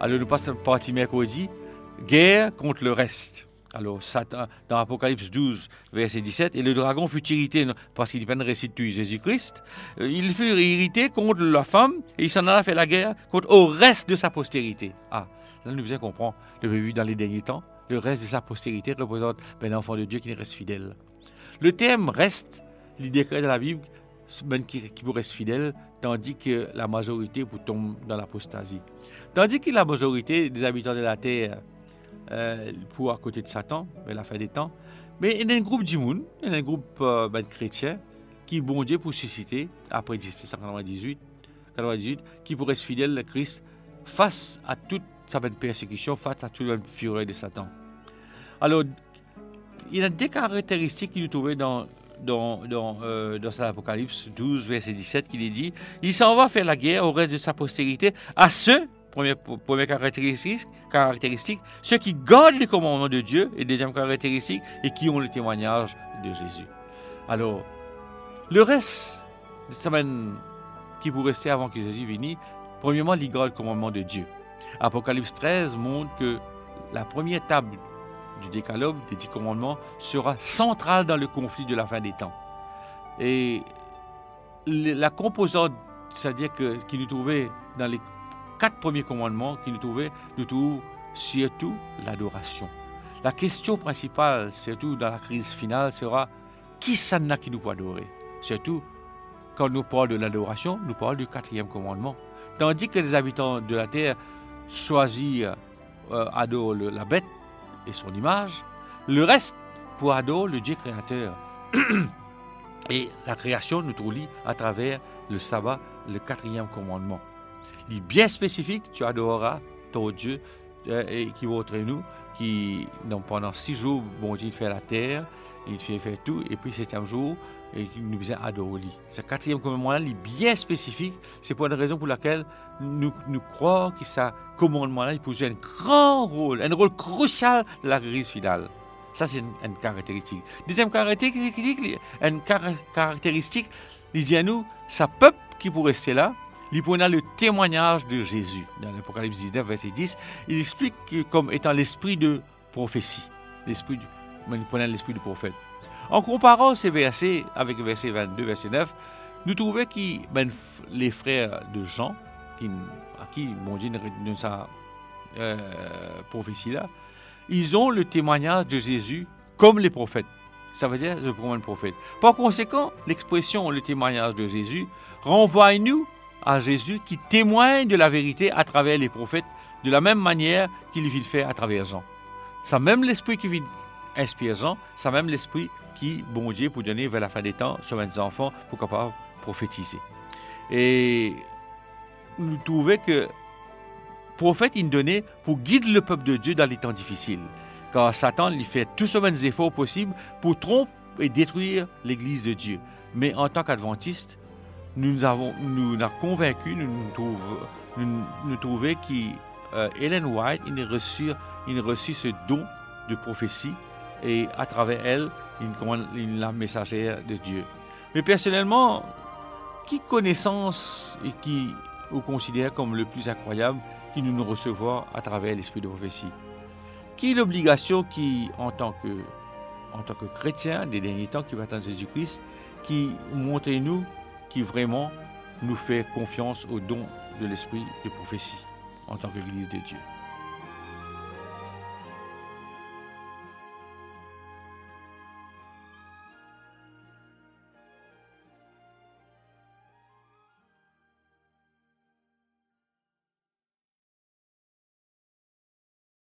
Alors nous passons partie mercredi, guerre contre le reste. Alors, Satan, dans Apocalypse 12, verset 17, et le dragon fut irrité parce qu'il peine récit de Jésus-Christ. Euh, il fut irrité contre la femme et il s'en alla faire la guerre contre au reste de sa postérité. Ah, là, nous bien comprendre, le vu dans les derniers temps, le reste de sa postérité représente ben, l'enfant de Dieu qui reste fidèle. Le thème reste, il décret dans la Bible, qui, qui reste fidèle, tandis que la majorité tombe dans l'apostasie. Tandis que la majorité des habitants de la terre euh, pour à côté de Satan, mais la fin des temps. Mais il y a un groupe d'Imoun, il y a un groupe euh, ben, chrétien qui, bon Dieu, pour susciter, après 1798, 98, qui pourrait être fidèle à Christ face à toute sa ben, persécution, face à toute la fureur de Satan. Alors, il y a des caractéristiques qu'il nous trouvait dans, dans, dans, euh, dans Apocalypse 12, verset 17, qui dit Il s'en va faire la guerre au reste de sa postérité à ceux Première, caractéristique, caractéristique, ceux qui gardent les commandements de Dieu. Et deuxième caractéristique, et qui ont le témoignage de Jésus. Alors, le reste de semaine qui vous rester avant que Jésus vienne, premièrement, ils gardent le commandement de Dieu. Apocalypse 13 montre que la première table du décalogue, des dix commandements, sera centrale dans le conflit de la fin des temps. Et la composante, c'est-à-dire que, qui nous trouvait dans les quatre premiers commandements qui nous trouvaient, nous trouvons surtout l'adoration. La question principale, surtout dans la crise finale, sera qui ça n'a qui nous peut adorer? Surtout, quand nous parlons de l'adoration, nous parlons du quatrième commandement. Tandis que les habitants de la terre choisissent, euh, adorent la bête et son image, le reste pour adorer le Dieu créateur. et la création nous trouve à travers le sabbat, le quatrième commandement est bien spécifique, tu adoreras ton Dieu euh, et qui va entre nous, qui donc pendant six jours, bon Dieu fait la terre, il fait faire tout, et puis septième jour, et nous besoin adorer. Ce quatrième commandement-là est bien spécifique. C'est pour une raison pour laquelle nous, nous croyons que ce commandement-là il peut jouer un grand rôle, un rôle crucial dans la crise finale. Ça, c'est une, caractéristique. Deuxième caractéristique, une caractéristique, il dit à nous, ça peuple qui peut rester là, il prend le témoignage de Jésus. Dans l'Apocalypse 19, verset 10, il explique comme étant l'esprit de prophétie. L'esprit du, prenait l'esprit du prophète. En comparant ces versets avec verset 22, verset 9, nous trouvons que ben, les frères de Jean, à qui bon Dieu donne sa euh, prophétie-là, ils ont le témoignage de Jésus comme les prophètes. Ça veut dire le prophète. Par conséquent, l'expression le témoignage de Jésus renvoie à nous à Jésus qui témoigne de la vérité à travers les prophètes de la même manière qu'il vit le faire à travers Jean. C'est même l'esprit qui vient inspirer Jean, c'est même l'esprit qui, bon Dieu, pour donner vers la fin des temps sur des enfants pour capable prophétiser. Et nous trouvons que prophète, il donnait pour guider le peuple de Dieu dans les temps difficiles. Car Satan lui fait tous les efforts possibles pour tromper et détruire l'Église de Dieu. Mais en tant qu'adventiste, nous avons nous a convaincu, nous nous trouve, nous, nous trouvons qu'Ellen euh, White, il a reçu, il a ce don de prophétie et à travers elle, est la messagère de Dieu. Mais personnellement, qui connaissance et qui vous considère comme le plus incroyable qui nous nous recevons à travers l'esprit de prophétie? Qui l'obligation qui, en tant que en tant que chrétien des derniers temps qui va attendre Jésus-Christ, qui montre nous qui vraiment nous fait confiance au don de l'esprit de prophétie en tant qu'Église de Dieu?